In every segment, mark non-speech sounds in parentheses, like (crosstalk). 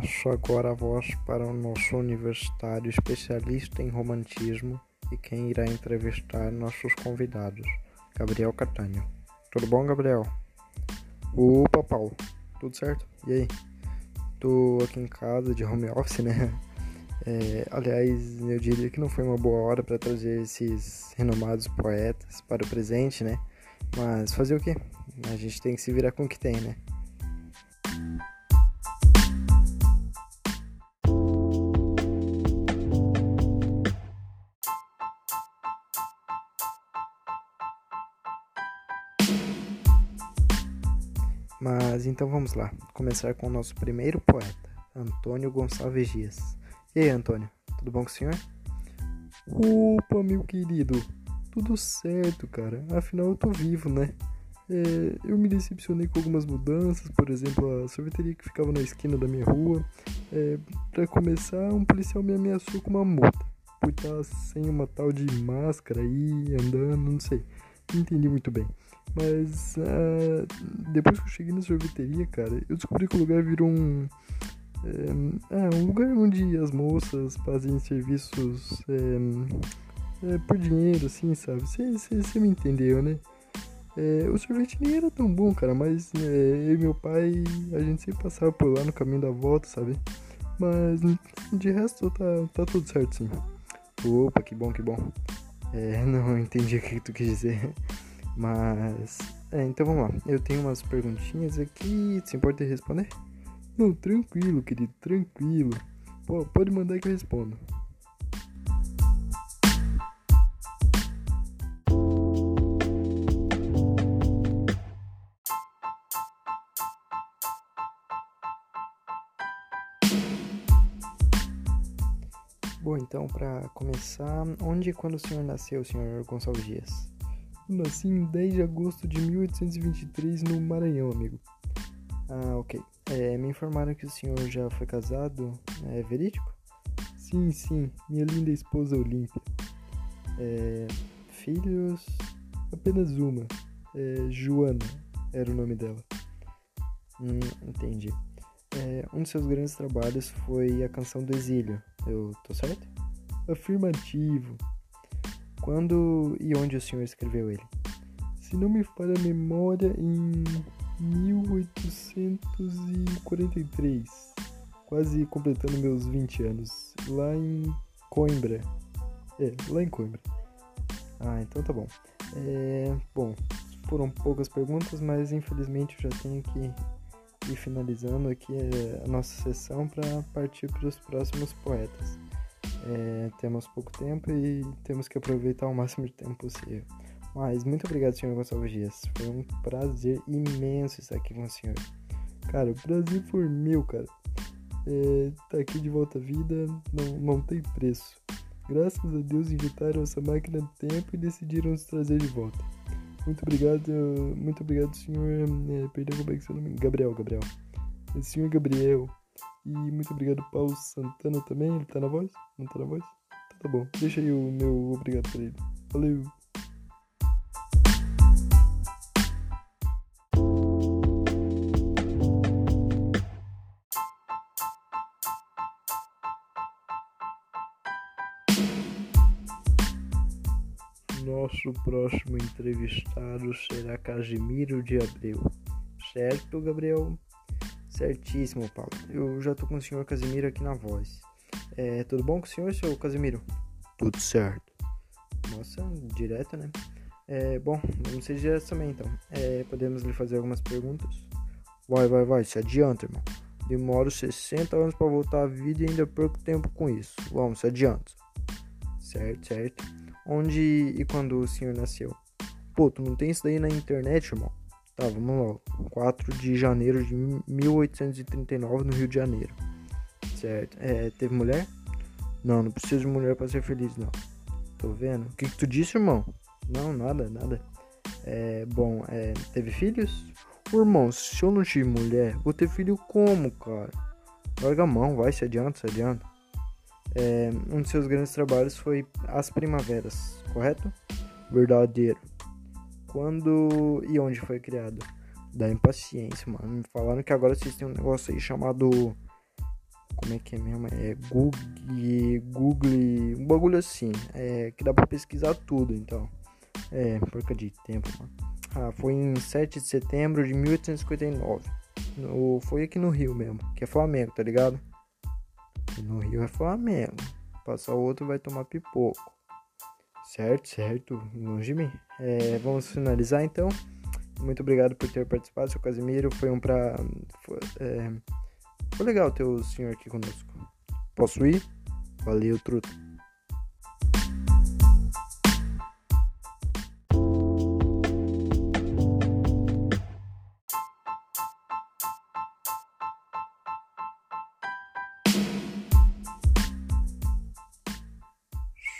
Passo agora a voz para o nosso universitário especialista em romantismo e quem irá entrevistar nossos convidados, Gabriel Catanho. Tudo bom, Gabriel? Opa, Paulo. Tudo certo? E aí? Tô aqui em casa de home office, né? É, aliás, eu diria que não foi uma boa hora para trazer esses renomados poetas para o presente, né? Mas fazer o quê? A gente tem que se virar com o que tem, né? Mas então vamos lá, começar com o nosso primeiro poeta, Antônio Gonçalves Dias. E aí, Antônio, tudo bom com o senhor? Opa, meu querido, tudo certo, cara. Afinal, eu tô vivo, né? É, eu me decepcionei com algumas mudanças, por exemplo, a sorveteria que ficava na esquina da minha rua. É, para começar, um policial me ameaçou com uma multa por estar sem uma tal de máscara aí, andando, não sei. Não entendi muito bem. Mas uh, depois que eu cheguei na sorveteria, cara, eu descobri que o lugar virou um. É, um lugar onde as moças fazem serviços é, é, por dinheiro, assim, sabe? Você me entendeu, né? O sorvete nem era tão bom, cara, mas eu e meu pai, a gente sempre passava por lá no caminho da volta, sabe? Mas de resto tá, tá tudo certo, sim. Opa, que bom, que bom. É, (laughs) não entendi o que tu quis dizer. Mas. É, então vamos lá. Eu tenho umas perguntinhas aqui. Se importa responder? Não, tranquilo, querido, tranquilo. Pô, pode mandar que eu respondo. Bom, então, para começar, onde e quando o senhor nasceu, senhor Gonçalves Dias? Nasci em 10 de agosto de 1823 no Maranhão, amigo. Ah, ok. É, me informaram que o senhor já foi casado. É verídico? Sim, sim. Minha linda esposa Olímpia. É, filhos? Apenas uma. É, Joana era o nome dela. Hum, entendi. É, um de seus grandes trabalhos foi a canção do exílio. Eu tô certo? Afirmativo. Quando e onde o senhor escreveu ele? Se não me falha a memória, em 1843, quase completando meus 20 anos, lá em Coimbra. É, lá em Coimbra. Ah, então tá bom. É, bom, foram poucas perguntas, mas infelizmente eu já tenho que ir finalizando aqui a nossa sessão para partir para os próximos poetas. É, temos pouco tempo e temos que aproveitar o máximo de tempo possível. Mas muito obrigado, senhor Gonçalves Dias. Foi um prazer imenso estar aqui com o senhor. Cara, o prazer foi meu, cara. É, tá aqui de volta à vida não, não tem preço. Graças a Deus inventaram essa máquina do tempo e decidiram nos trazer de volta. Muito obrigado, muito obrigado, senhor. É, perdão, como é que seu nome? Gabriel, Gabriel. É, senhor Gabriel. E muito obrigado, Paulo Santana também. Ele tá na voz? Não tá na voz? Então tá bom. Deixa aí o meu obrigado pra ele. Valeu! Nosso próximo entrevistado será Casimiro de Abreu. Certo, Gabriel? Certíssimo, Paulo. Eu já tô com o senhor Casimiro aqui na voz. É, tudo bom com o senhor, seu Casimiro? Tudo certo. Nossa, direto, né? É, bom, vamos ser direto também então. É, podemos lhe fazer algumas perguntas? Vai, vai, vai, se adianta, irmão. Demoro 60 anos para voltar à vida e ainda perco tempo com isso. Vamos, se adianta. Certo, certo. Onde e quando o senhor nasceu? Pô, tu não tem isso daí na internet, irmão? Tá, vamos lá. 4 de janeiro de 1839 no Rio de Janeiro. Certo. É, teve mulher? Não, não preciso de mulher para ser feliz, não. Tô vendo. O que, que tu disse, irmão? Não, nada, nada. É, bom, é, teve filhos? Irmão, se eu não tive mulher, vou ter filho como, cara? Larga a mão, vai, se adianta, se adianta. É, um de seus grandes trabalhos foi As Primaveras, correto? Verdadeiro. Quando e onde foi criado? Da impaciência, mano. Me falaram que agora vocês têm um negócio aí chamado como é que é mesmo? É Google, Google, um bagulho assim, é, que dá pra pesquisar tudo, então. É, porca de tempo, mano. Ah, foi em 7 de setembro de 1859. No, foi aqui no Rio mesmo, que é Flamengo, tá ligado? No Rio é Flamengo. Passar outro vai tomar pipoco. Certo, certo, longe de mim. É, vamos finalizar então. Muito obrigado por ter participado, seu Casimiro. Foi um pra. Foi, é, foi legal ter o senhor aqui conosco. Posso ir? Valeu, truta.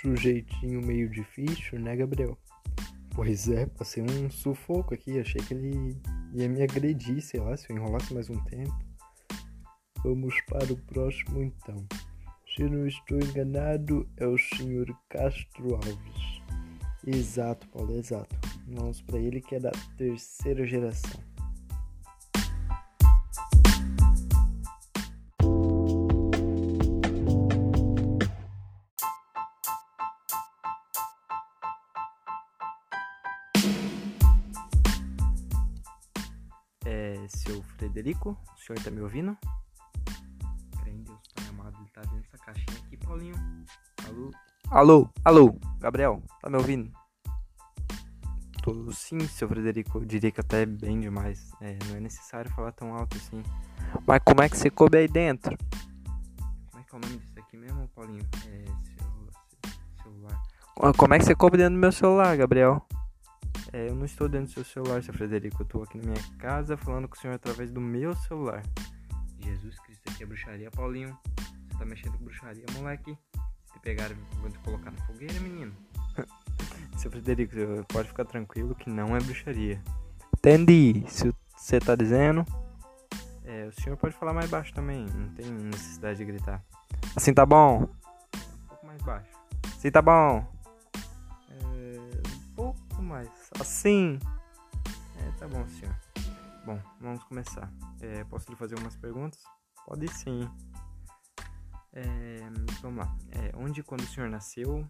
Sujeitinho meio difícil, né, Gabriel? Pois é, passei um sufoco aqui. Achei que ele ia me agredir, sei lá, se eu enrolasse mais um tempo. Vamos para o próximo então. Se não estou enganado, é o senhor Castro Alves. Exato, Paulo, exato. Vamos para ele que é da terceira geração. É, seu Frederico, o senhor tá me ouvindo? tá dentro dessa caixinha aqui, Paulinho. Alô? Alô, alô, Gabriel, tá me ouvindo? Tô sim, seu Frederico, eu diria que até bem demais. É, não é necessário falar tão alto assim. Mas como é que você coube aí dentro? Como é que é o nome disso aqui mesmo, Paulinho? É, seu, celular. Como é que você coube dentro do meu celular, Gabriel? É, eu não estou dentro do seu celular, seu Frederico. Eu tô aqui na minha casa falando com o senhor através do meu celular. Jesus Cristo, aqui é bruxaria, Paulinho tá mexendo com bruxaria, moleque. Se te pegarem, vão te colocar na fogueira, menino. (laughs) Seu Frederico, pode ficar tranquilo que não é bruxaria. Entendi. Se você tá dizendo. É, o senhor pode falar mais baixo também. Não tem necessidade de gritar. Assim tá bom? Um pouco mais baixo. Assim tá bom? Assim. É, tá bom, senhor. Bom, vamos começar. É, posso lhe fazer umas perguntas? Pode sim. É, vamos lá. É, onde e quando o senhor nasceu?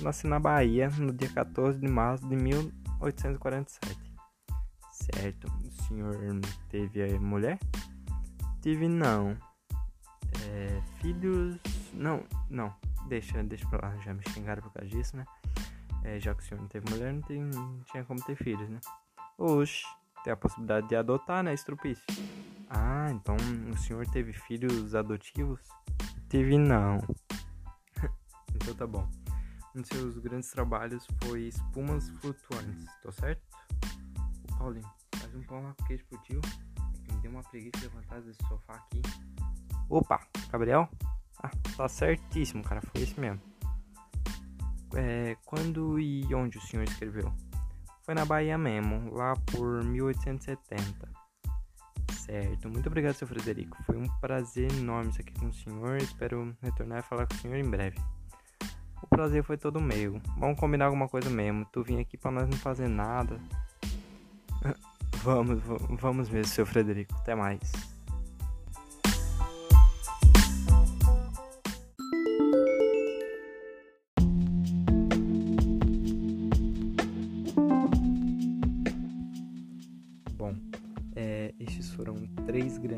Nasci na Bahia no dia 14 de março de 1847. Certo. O senhor teve mulher? Tive não. É, filhos. Não, não. Deixa, deixa pra lá. Já me xingaram por causa disso, né? É, já que o senhor não teve mulher, não, tem, não tinha como ter filhos, né? Oxe, tem a possibilidade de adotar, né, estrupício? Ah, então o senhor teve filhos adotivos? Teve não. (laughs) então tá bom. Um dos seus grandes trabalhos foi espumas flutuantes, tô certo? Ô Paulinho, faz um pão lá com queijo pro tio. Me deu uma preguiça de levantar desse sofá aqui. Opa, Gabriel? Ah, tá certíssimo, cara, foi esse mesmo. É, quando e onde o senhor escreveu? Foi na Bahia mesmo, lá por 1870. Certo, muito obrigado, seu Frederico. Foi um prazer enorme estar aqui com o senhor. Espero retornar e falar com o senhor em breve. O prazer foi todo meu. Vamos combinar alguma coisa mesmo. Tu vim aqui para nós não fazer nada. (laughs) vamos, vamos mesmo, seu Frederico. Até mais.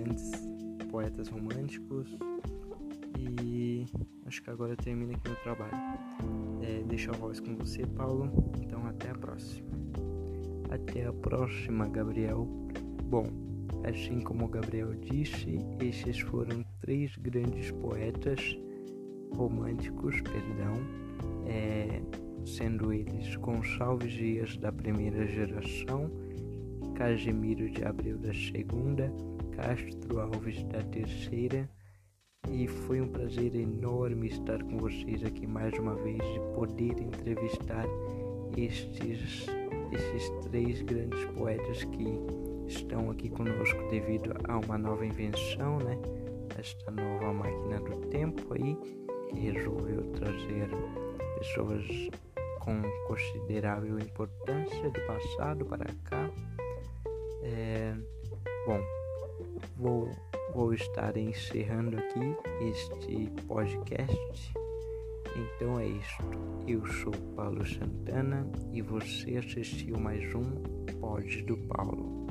Grandes poetas românticos e acho que agora termina aqui meu trabalho. É, deixo a voz com você, Paulo. Então até a próxima. Até a próxima, Gabriel. Bom, assim como Gabriel disse, esses foram três grandes poetas românticos, perdão, é, sendo eles Gonçalves Dias da primeira geração, Casimiro de Abreu da segunda Castro Alves da Terceira e foi um prazer enorme estar com vocês aqui mais uma vez e poder entrevistar estes, esses três grandes poetas que estão aqui conosco devido a uma nova invenção, né? Esta nova máquina do tempo aí que resolveu trazer pessoas com considerável importância do passado para cá. É, bom, vou vou estar encerrando aqui este podcast. Então é isto. Eu sou Paulo Santana e você assistiu mais um Pod do Paulo.